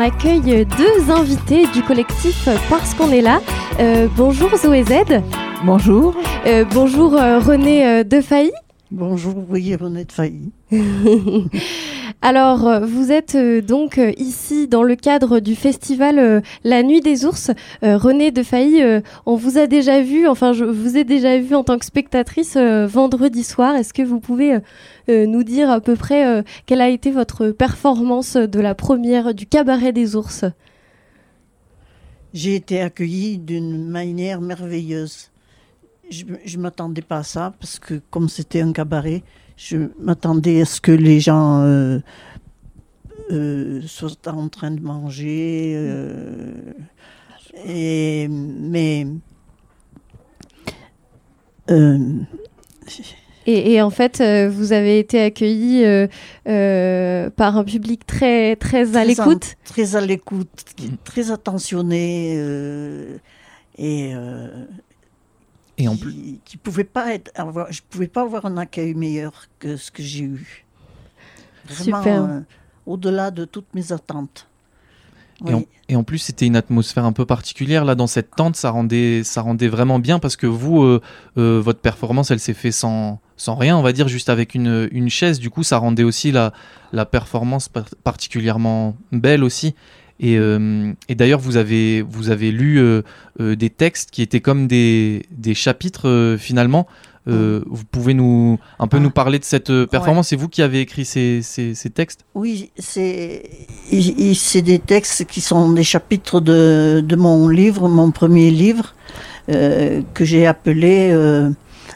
on accueille deux invités du collectif Parce qu'on est là. Euh, bonjour Zoé Z. Bonjour. Euh, bonjour euh, René Defailly. Bonjour, oui, René Defailly. Alors, vous êtes donc ici dans le cadre du festival La Nuit des Ours. René Defailly, on vous a déjà vu, enfin, je vous ai déjà vu en tant que spectatrice vendredi soir. Est-ce que vous pouvez nous dire à peu près quelle a été votre performance de la première du Cabaret des Ours? J'ai été accueillie d'une manière merveilleuse je ne m'attendais pas à ça parce que comme c'était un cabaret, je m'attendais à ce que les gens euh, euh, soient en train de manger. Euh, et, mais et, en fait, vous avez été accueilli par un public très, très à l'écoute? Très à l'écoute, très attentionné. et et en plus, qui, pouvait pas être, avoir, je pouvais pas avoir un accueil meilleur que ce que j'ai eu. Vraiment, euh, au-delà de toutes mes attentes. Et, en, plus, c'était une atmosphère un peu particulière là dans cette tente. Ça rendait, ça rendait vraiment bien parce que vous, euh, euh, votre performance, elle s'est fait sans, sans rien, on va dire, juste avec une, une chaise. Du coup, ça rendait aussi la, la performance particulièrement belle aussi. Euh, et, d'ailleurs, vous avez, vous avez lu euh, euh, des textes qui étaient comme des, des chapitres finalement. Vous pouvez nous un peu nous parler de cette performance. C'est vous qui avez écrit ces, ces, textes? Oui, c'est des textes qui sont des chapitres de, de mon livre, mon premier livre, que j'ai appelé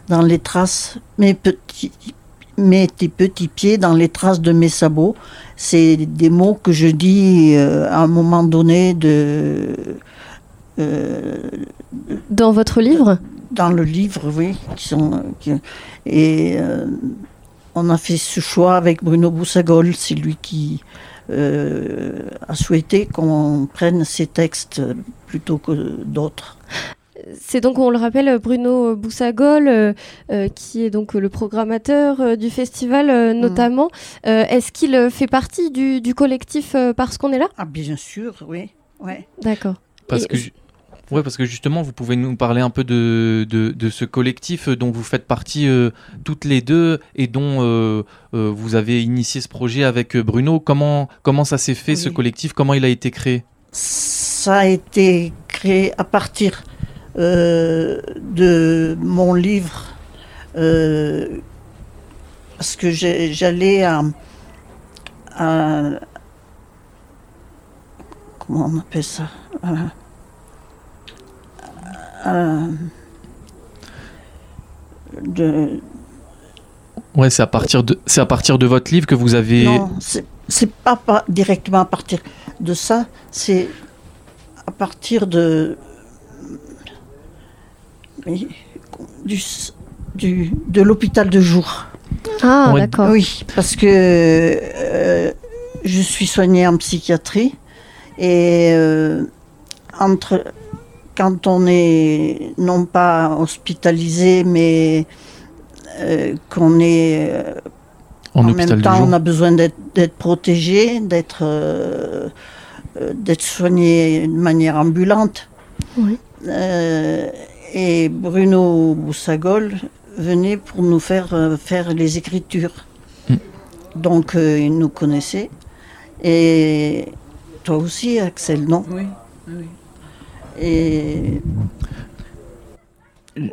Dans les traces, mes petits, mes petits pieds dans les traces de mes sabots c'est des mots que je dis euh, à un moment donné de. Euh, dans votre livre Dans le livre, oui. et euh, on a fait ce choix avec Bruno Boussagol, c'est lui qui a souhaité qu'on prenne ces textes plutôt que d'autres c'est donc, on le rappelle, Bruno Boussagol, euh, euh, qui est donc le programmateur euh, du festival notamment. Est-ce qu'il fait partie du, collectif Parce qu'on est là? Ah, bien sûr, oui. Ouais. D'accord. Parce que. Ouais, parce que justement, vous pouvez nous parler un peu de, de, ce collectif dont vous faites partie toutes les deux et dont vous avez initié ce projet avec Bruno. Comment, comment ça s'est fait, ce collectif? Comment il a été créé? Ça a été créé à partir euh, de mon livre euh, parce que j'allais à, comment on appelle ça de ouais c'est à partir de c'est à partir de votre livre que vous avez non c'est pas, pas directement à partir de ça c'est à partir de du, du, de l'hôpital de jour. Ah, d'accord. Oui, parce que euh, je suis soignée en psychiatrie et euh, entre quand on est non pas hospitalisé, mais euh, qu'on est en, même temps, on a besoin d'être protégé, d'être d'être soigné de manière ambulante. Oui et Bruno Boussagol venait pour nous faire euh, faire les écritures. Mm. Donc euh, il nous connaissait. Et toi aussi, Axel, non? Oui. oui. Et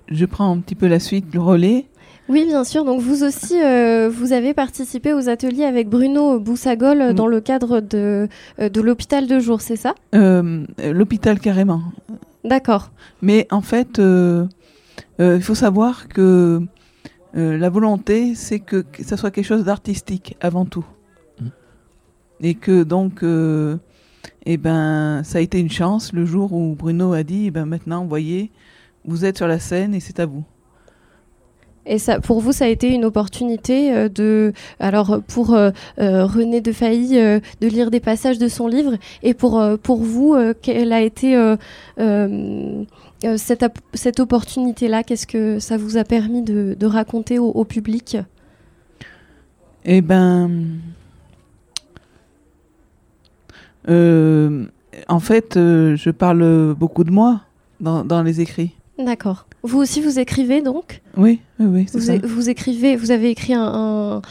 je prends un petit peu la suite, le relais. Oui, bien sûr. Donc vous aussi, euh, vous avez participé aux ateliers avec Bruno Boussagol mm. dans le cadre de, de l'hôpital de jour, c'est ça? L'hôpital carrément. D'accord. Mais en fait, euh, euh, il faut savoir que euh, la volonté, c'est que, ça soit quelque chose d'artistique avant tout. Mmh. Et que donc, eh ben, ça a été une chance le jour où Bruno a dit, eh ben, maintenant, voyez, vous êtes sur la scène et c'est à vous. Et ça, pour vous, ça a été une opportunité de, alors pour René de Failly, de lire des passages de son livre, et pour pour vous, quelle a été euh, euh, cette, cette opportunité-là, qu'est-ce que ça vous a permis de, raconter au, public? Eh ben, En fait, je parle beaucoup de moi dans, dans les écrits. D'accord. Vous aussi, vous écrivez donc Oui, oui, oui. Vous, ça. vous écrivez, vous avez écrit un,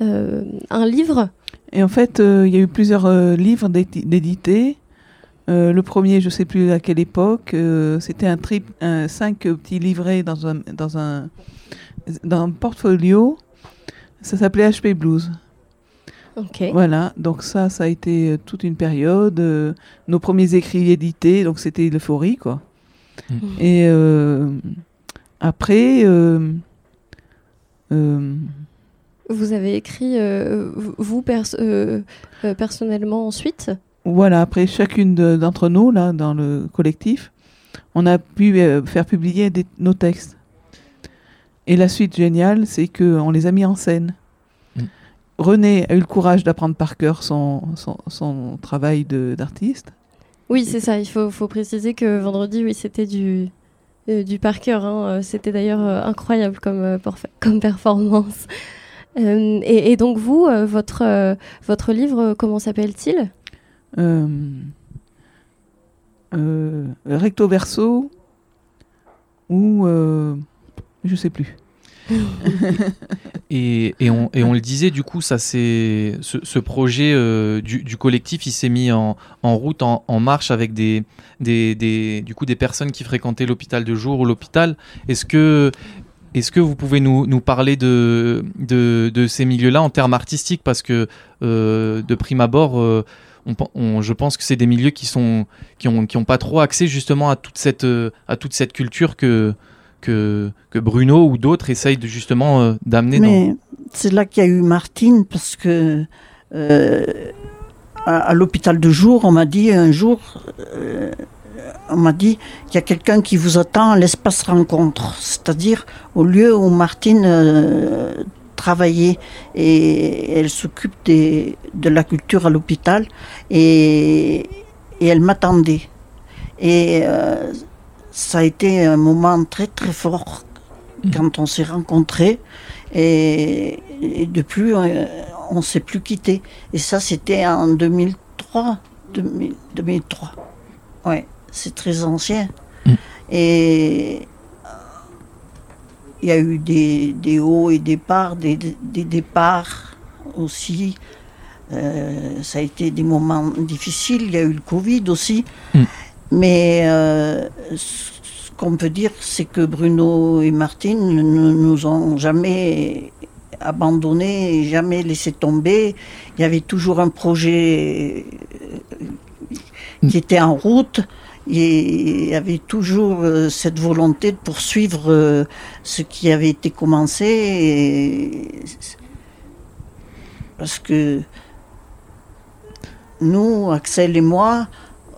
un, un livre Et en fait, il y a eu plusieurs livres d'éditer. Euh, le premier, je ne sais plus à quelle époque, euh, c'était un trip, un, cinq petits livrets dans un, dans un, dans un portfolio. Ça s'appelait HP Blues. Ok. Voilà, donc ça, ça a été euh, toute une période. nos premiers écrits édités, donc c'était l'euphorie, quoi. Mmh. Et après. vous avez écrit, vous, personnellement, ensuite? voilà, après chacune d'entre nous, là, dans le collectif, on a pu euh, faire publier nos textes. Et la suite géniale, c'est qu'on les a mis en scène. Mm. René a eu le courage d'apprendre par cœur son, son, travail d'artiste. Oui, c'est ça. Il faut, préciser que vendredi, oui, c'était du, euh, du par cœur. Hein. Euh, c'était d'ailleurs incroyable comme, performance. Et, donc, vous, votre, votre livre, comment s'appelle-t-il? Euh, euh, recto verso ou euh, je sais plus. et, on, le disait, du coup, ça ce, ce, projet du, du, collectif, il s'est mis en, route, en, marche avec des, des, du coup, des personnes qui fréquentaient l'hôpital de jour ou l'hôpital. Est-ce que, est-ce que vous pouvez nous, parler de, ces milieux-là en termes artistiques? Parce que de prime abord, je pense que c'est des milieux qui sont qui ont, qui ont pas trop accès justement à toute cette euh, à toute cette culture que que, Bruno ou d'autres essayent de justement euh, d'amener. Mais c'est là qu'il y a eu Martine parce que euh, à, l'hôpital de jour, on m'a dit un jour, on m'a dit qu'il y a quelqu'un qui vous attend à l'espace rencontre, c'est-à-dire au lieu où Martine travailler et elle s'occupe de la culture à l'hôpital et, elle m'attendait. Et euh, ça a été un moment très très fort mmh. quand on s'est rencontrés et, depuis on ne s'est plus quitté. Et ça c'était en 2003. 2003. Ouais, c'est très ancien. Mmh. Et il y a eu des, des hauts et des bas, des, des départs aussi. Euh, ça a été des moments difficiles. Il y a eu le Covid aussi. Mm. Mais euh, ce qu'on peut dire, c'est que Bruno et Martine ne nous ont jamais abandonnés, jamais laissé tomber. Il y avait toujours un projet euh, qui était en route il y avait toujours euh, cette volonté de poursuivre euh, ce qui avait été commencé. Parce que nous, Axel et moi,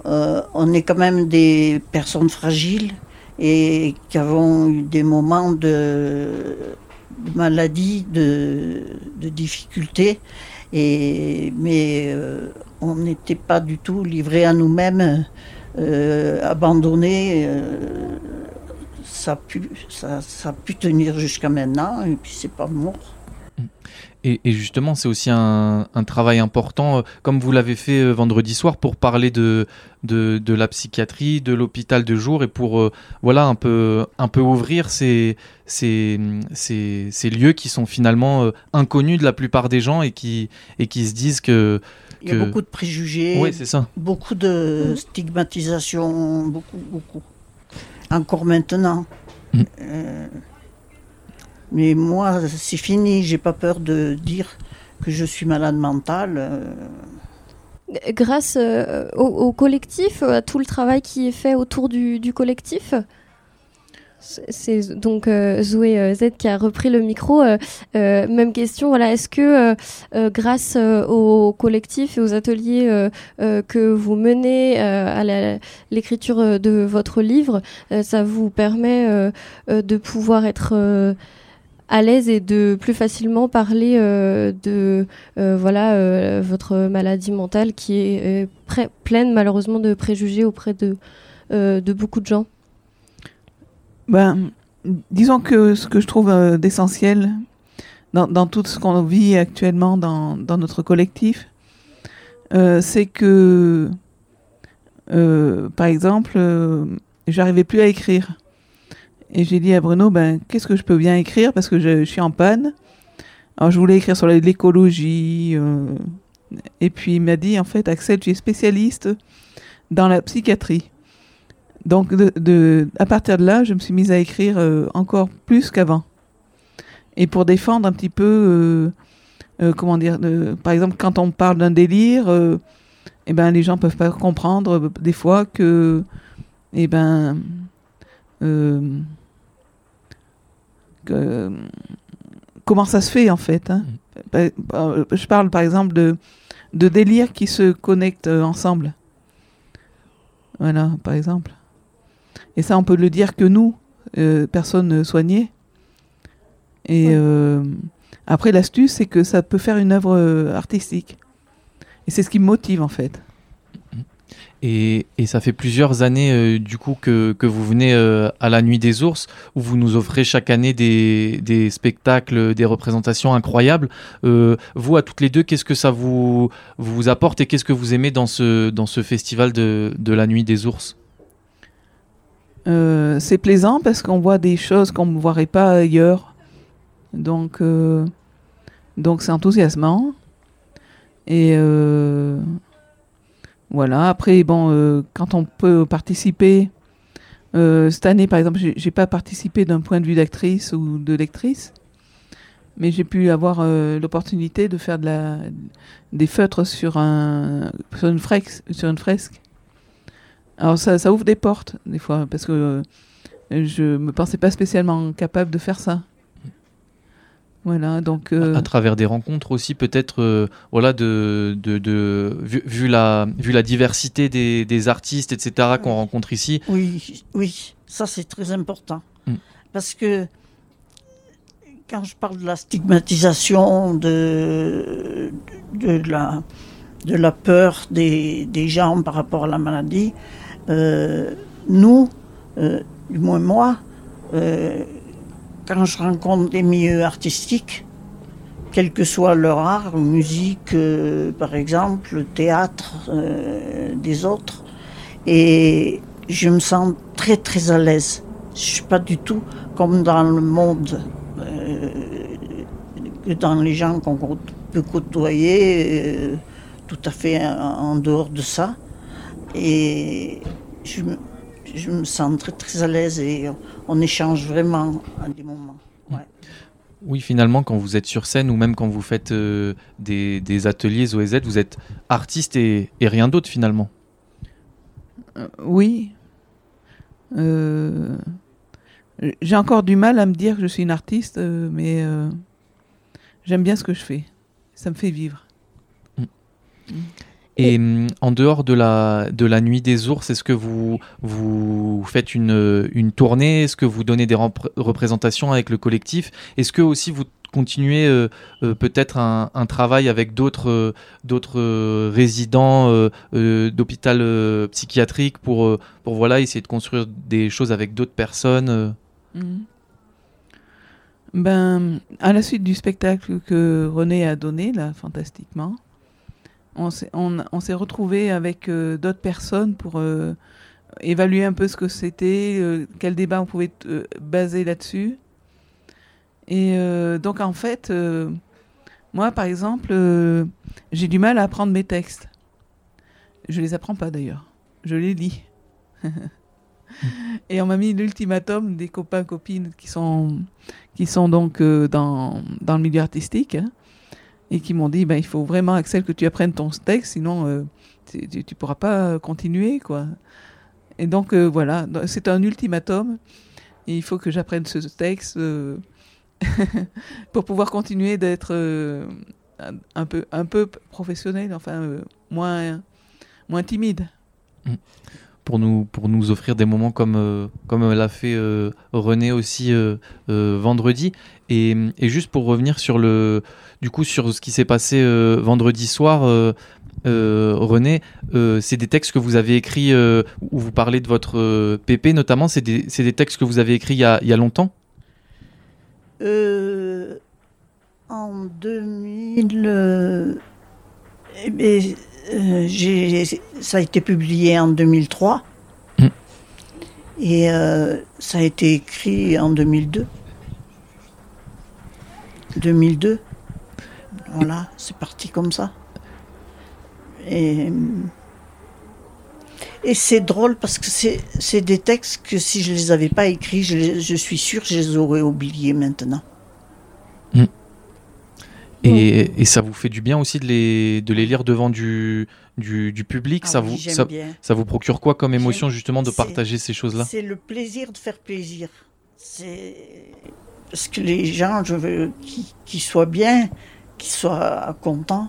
euh, on est quand même des personnes fragiles et qui avons eu des moments de, maladie, de, difficultés. Mais on n'était pas du tout livrés à nous-mêmes euh, abandonné, euh, ça, a pu, ça, ça, a pu tenir jusqu'à maintenant, et puis c'est pas mort. Et, justement, c'est aussi un, un, travail important, euh, comme vous l'avez fait vendredi soir, pour parler de, de, de la psychiatrie, de l'hôpital de jour, et pour voilà un peu, un peu ouvrir ces, ces, ces, ces lieux qui sont finalement inconnus de la plupart des gens et qui, et qui se disent que il y a beaucoup de préjugés, oui, ça. beaucoup de stigmatisation, beaucoup, beaucoup. Encore maintenant. Mm. Euh, mais moi, c'est fini. J'ai pas peur de dire que je suis malade mentale. Euh. Grâce euh, au, collectif, à tout le travail qui est fait autour du, collectif, c'est donc euh, Zoé Z qui a repris le micro. Même question, voilà, est-ce que grâce au collectif et aux ateliers que vous menez à l'écriture de votre livre, ça vous permet de pouvoir être à l'aise et de plus facilement parler de voilà votre maladie mentale qui est pleine malheureusement de préjugés auprès de, beaucoup de gens ben, disons que ce que je trouve euh, d'essentiel dans, dans, tout ce qu'on vit actuellement dans, dans notre collectif, c'est que, par exemple, j'arrivais plus à écrire. Et j'ai dit à Bruno, ben, qu'est-ce que je peux bien écrire? Parce que je, suis en panne. Alors je voulais écrire sur l'écologie. et puis il m'a dit, en fait, Axel, tu es spécialiste dans la psychiatrie. Donc, à partir de là, je me suis mise à écrire euh, encore plus qu'avant. Et pour défendre un petit peu, euh, euh, comment dire, par exemple, quand on parle d'un délire, eh ben, les gens peuvent pas comprendre des fois que, eh ben, comment ça se fait en fait. Hein. Mmh. Je parle par exemple de, de délires qui se connectent ensemble. Voilà, par exemple. Et ça, on peut le dire que nous, euh, personnes soignées. Et euh, après, l'astuce, c'est que ça peut faire une œuvre euh, artistique. Et c'est ce qui me motive, en fait. Et, ça fait plusieurs années du coup que, vous venez à la Nuit des Ours, où vous nous offrez chaque année des, spectacles, des représentations incroyables. vous, à toutes les deux, qu'est-ce que ça vous, vous apporte et qu'est-ce que vous aimez dans ce, dans ce festival de, de la Nuit des Ours? Euh, c'est plaisant parce qu'on voit des choses qu'on ne voirait pas ailleurs. Donc, euh, donc c'est enthousiasmant. Et euh, voilà. Après, bon, quand on peut participer, cette année, par exemple, j'ai pas participé d'un point de vue d'actrice ou de lectrice, mais j'ai pu avoir l'opportunité de faire de la, des feutres sur, un, sur, une, fresque. Alors ça, ouvre des portes des fois parce que euh, je me pensais pas spécialement capable de faire ça. Voilà, donc euh, à, travers des rencontres aussi peut-être euh, voilà de, de, de vu, la vu la diversité des, des artistes etc qu'on rencontre ici. Oui, oui, ça c'est très important mm. parce que quand je parle de la stigmatisation de de, la de la peur des, des gens par rapport à la maladie, euh, nous, euh, du moins moi, euh, quand je rencontre des milieux artistiques, quel que soit leur art, musique par exemple, le théâtre, des autres, et je me sens très très à l'aise. Je suis pas du tout comme dans le monde, que dans les gens qu'on peut côtoyer, tout à fait en dehors de ça. Et je me, je me sens très, très à l'aise et on échange vraiment à des moments. Oui, finalement, quand vous êtes sur scène ou même quand vous faites euh, des, des, ateliers OEZ, vous êtes artiste et, et rien d'autre finalement. Euh, oui. Euh, j'ai encore du mal à me dire que je suis une artiste, mais j'aime bien ce que je fais. Ça me fait vivre. Mm. Mm. Et hum, en dehors de la, de la nuit des ours, est-ce que vous, vous faites une, une tournée? Est-ce que vous donnez des représentations avec le collectif? Est-ce que aussi vous continuez euh, euh, peut-être un, travail avec d'autres euh, d'autres résidents d'hôpital psychiatrique pour, pour voilà, essayer de construire des choses avec d'autres personnes mmh. Ben, à la suite du spectacle que René a donné, là, fantastiquement, on s'est on, retrouvé avec euh, d'autres personnes pour euh, évaluer un peu ce que c'était, euh, quel débat on pouvait baser là-dessus. Et donc en fait, moi par exemple, j'ai du mal à apprendre mes textes. Je les apprends pas d'ailleurs, je les lis. Et on m'a mis l'ultimatum des copains copines qui sont qui sont donc dans, dans le milieu artistique. Hein et qui m'ont dit ben, il faut vraiment, Axel, que tu apprennes ton texte, sinon euh, tu ne pourras pas continuer. quoi. Et donc euh, voilà, c'est un ultimatum. Et il faut que j'apprenne ce texte euh, pour pouvoir continuer d'être un, peu, un peu professionnel, enfin moins, moins timide. Mm pour nous, pour nous offrir des moments comme, euh, comme l'a fait euh, René aussi euh, vendredi. Et, juste pour revenir sur, le, du coup, sur ce qui s'est passé vendredi soir, René, c'est des textes que vous avez écrits où vous parlez de votre PP notamment, c'est des, des, textes que vous avez écrits il y a, il y a longtemps? En 2000... Eh ben, ça a été publié en 2003 mm. et ça a été écrit en 2002. 2002. Voilà, c'est parti comme ça. Et, et c'est drôle parce que c'est des textes que si je les avais pas écrits, je, je suis sûre que je les aurais oubliés maintenant. Hmm. Et, et, ça vous fait du bien aussi de les, de les lire devant du, du, du public? Ah ça, vous, ça, ça, vous procure quoi comme émotion justement de partager ces choses-là? C'est le plaisir de faire plaisir. C'est parce que les gens, je veux qu'ils soient bien, qu'ils soient contents.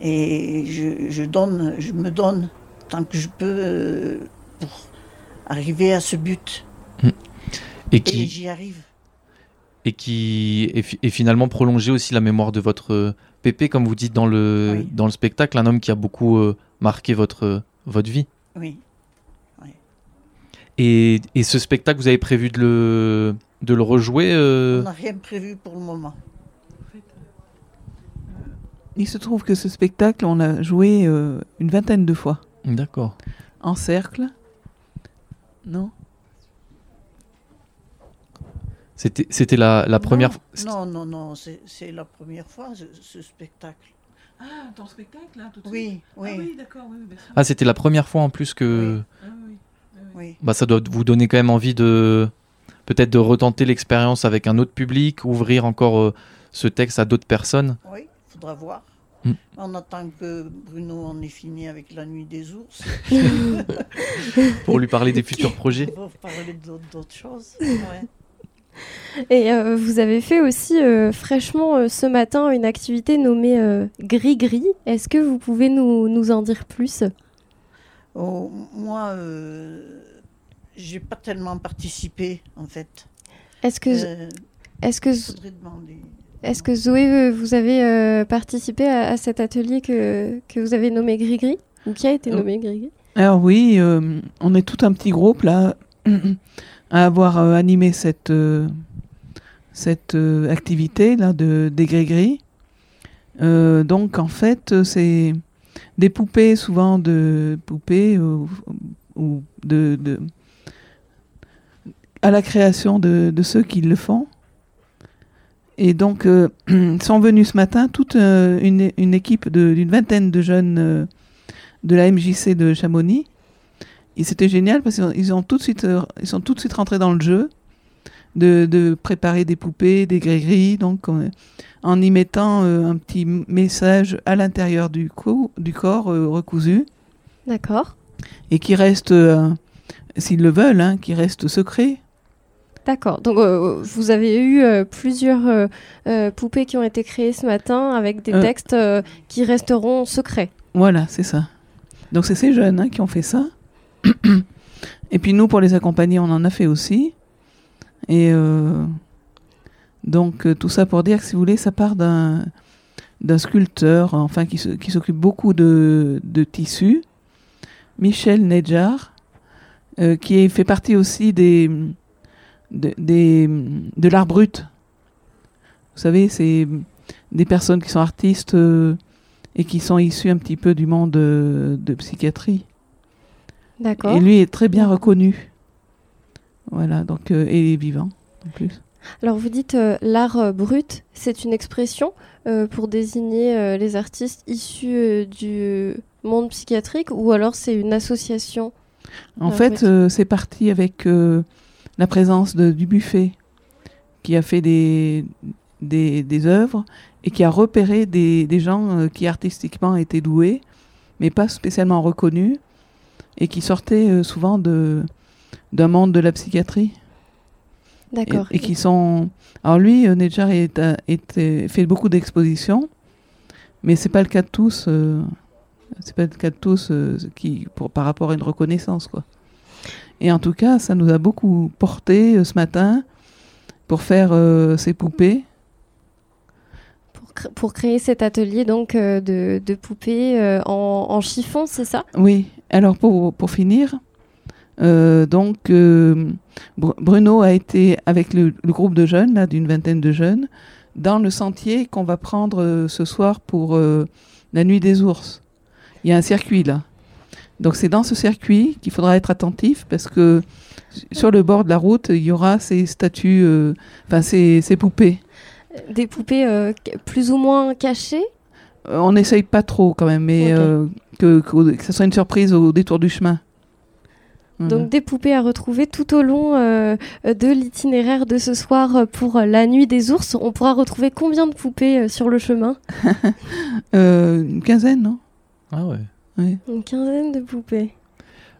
Et je, donne, je me donne tant que je peux euh, pour arriver à ce but. Hmm. Et, qui, j'y arrive. Et qui est, finalement prolonger aussi la mémoire de votre Pépé, comme vous dites dans le, dans le spectacle, un homme qui a beaucoup euh, marqué votre, votre vie. Oui. Et, et, ce spectacle, vous avez prévu de le, de le rejouer euh? On n'a rien prévu pour le moment. Il se trouve que ce spectacle, on l'a joué euh, une vingtaine de fois. D'accord. En cercle. Non? C'était, c'était la, la première fois Non, non, non, c'est, la première fois, ce, spectacle. Ah, ton spectacle, là, tout de oui, suite Oui, Ah oui, d'accord. Oui, ah, c'était la première fois en plus que... Oui. Ah, oui. oui. Bah, ça doit vous donner quand même envie de... Peut-être de retenter l'expérience avec un autre public, ouvrir encore euh, ce texte à d'autres personnes. Oui, il faudra voir. Mm. On attend que Bruno en ait fini avec La Nuit des Ours. Pour lui parler des futurs projets. Pour parler d'autres choses. Et euh, vous avez fait aussi euh, fraîchement euh, ce matin une activité nommée Gris-Gris. Est-ce que vous pouvez nous, nous en dire plus? Oh, Moi, j'ai pas tellement participé en fait. Est-ce que, est-ce que, est-ce que Zoé, vous avez euh, participé à, cet atelier que, que vous avez nommé Gris-Gris? Ou qui a été nommé Gris-Gris? Alors oui, euh, on est tout un petit groupe là à avoir animé cette, cette activité là de, des donc en fait, c'est des poupées, souvent de poupées ou, de, à la création de, de ceux qui le font. Et donc, euh, sont venus ce matin toute euh, une, une, équipe d'une vingtaine de jeunes euh, de la MJC de Chamonix. Et c'était génial parce qu'ils ont tout de suite, ils sont tout de suite rentrés dans le jeu de, de préparer des poupées, des gris donc en y mettant un petit message à l'intérieur du, du corps recousu. D'accord. Et qui reste, s'ils le veulent, hein, qui reste secret. D'accord. Donc, euh, vous avez eu euh, plusieurs euh, poupées qui ont été créées ce matin avec des textes qui resteront secrets. Voilà, c'est ça. Donc, c'est ces jeunes hein, qui ont fait ça. Et puis, nous, pour les accompagner, on en a fait aussi. Et donc, tout ça pour dire que, si vous voulez, ça part d'un d'un sculpteur, enfin, qui s'occupe beaucoup de, de tissus, Michel Nedjar, qui fait partie aussi des de, des, de l'art brut. Vous savez, c'est des personnes qui sont artistes euh, et qui sont issues un petit peu du monde de, de psychiatrie. D'accord. Et lui est très bien reconnu. Voilà, donc, euh, et il est vivant en plus. Alors vous dites euh, l'art brut, c'est une expression pour désigner les artistes issus du monde psychiatrique ou alors c'est une association En fait, c'est parti avec la présence de, du buffet qui a fait des, des, des, œuvres et qui a repéré des, des gens euh, qui artistiquement étaient doués, mais pas spécialement reconnus, et qui sortaient euh, souvent de, d'un monde de la psychiatrie. D'accord. Et, qui sont. Alors lui, euh, Nedjar a fait beaucoup d'expositions, mais c'est pas le cas de tous. c'est pas le cas de tous qui, pour, par rapport à une reconnaissance, quoi. Et en tout cas, ça nous a beaucoup porté euh, ce matin pour faire euh, ces poupées. Pour, pour, créer cet atelier donc euh, de, de, poupées en, en, chiffon, c'est ça? Oui. Alors pour, pour finir, donc Bruno a été avec le, le groupe de jeunes, là, d'une vingtaine de jeunes, dans le sentier qu'on va prendre ce soir pour la nuit des ours. il y a un circuit là. Donc c'est dans ce circuit qu'il faudra être attentif parce que sur le bord de la route, il y aura ces statues, euh, enfin ces, ces, poupées. Des poupées euh, plus ou moins cachées? Euh, On n'essaye pas trop quand même, mais okay. Que, que, que, ce soit une surprise au détour du chemin. Donc des poupées à retrouver tout au long euh, de l'itinéraire de ce soir pour la nuit des ours. On pourra retrouver combien de poupées euh, sur le chemin? Euh, Une quinzaine, non? Ah ouais. ouais. Une quinzaine de poupées.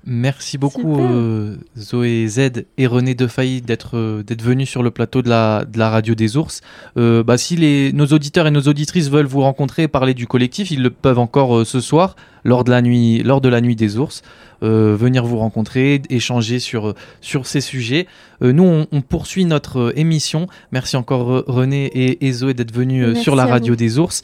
Merci beaucoup euh, Zoé Z et René Defailly d'être euh, d'être venus sur le plateau de la, de la radio des ours. Euh, bah, si les, nos auditeurs et nos auditrices veulent vous rencontrer et parler du collectif, ils le peuvent encore ce soir lors de la nuit, lors de la nuit des ours. Venir vous rencontrer, échanger sur, sur ces sujets. nous, on, on, poursuit notre émission. Merci encore René et, et Zoé d'être venus sur la radio des ours.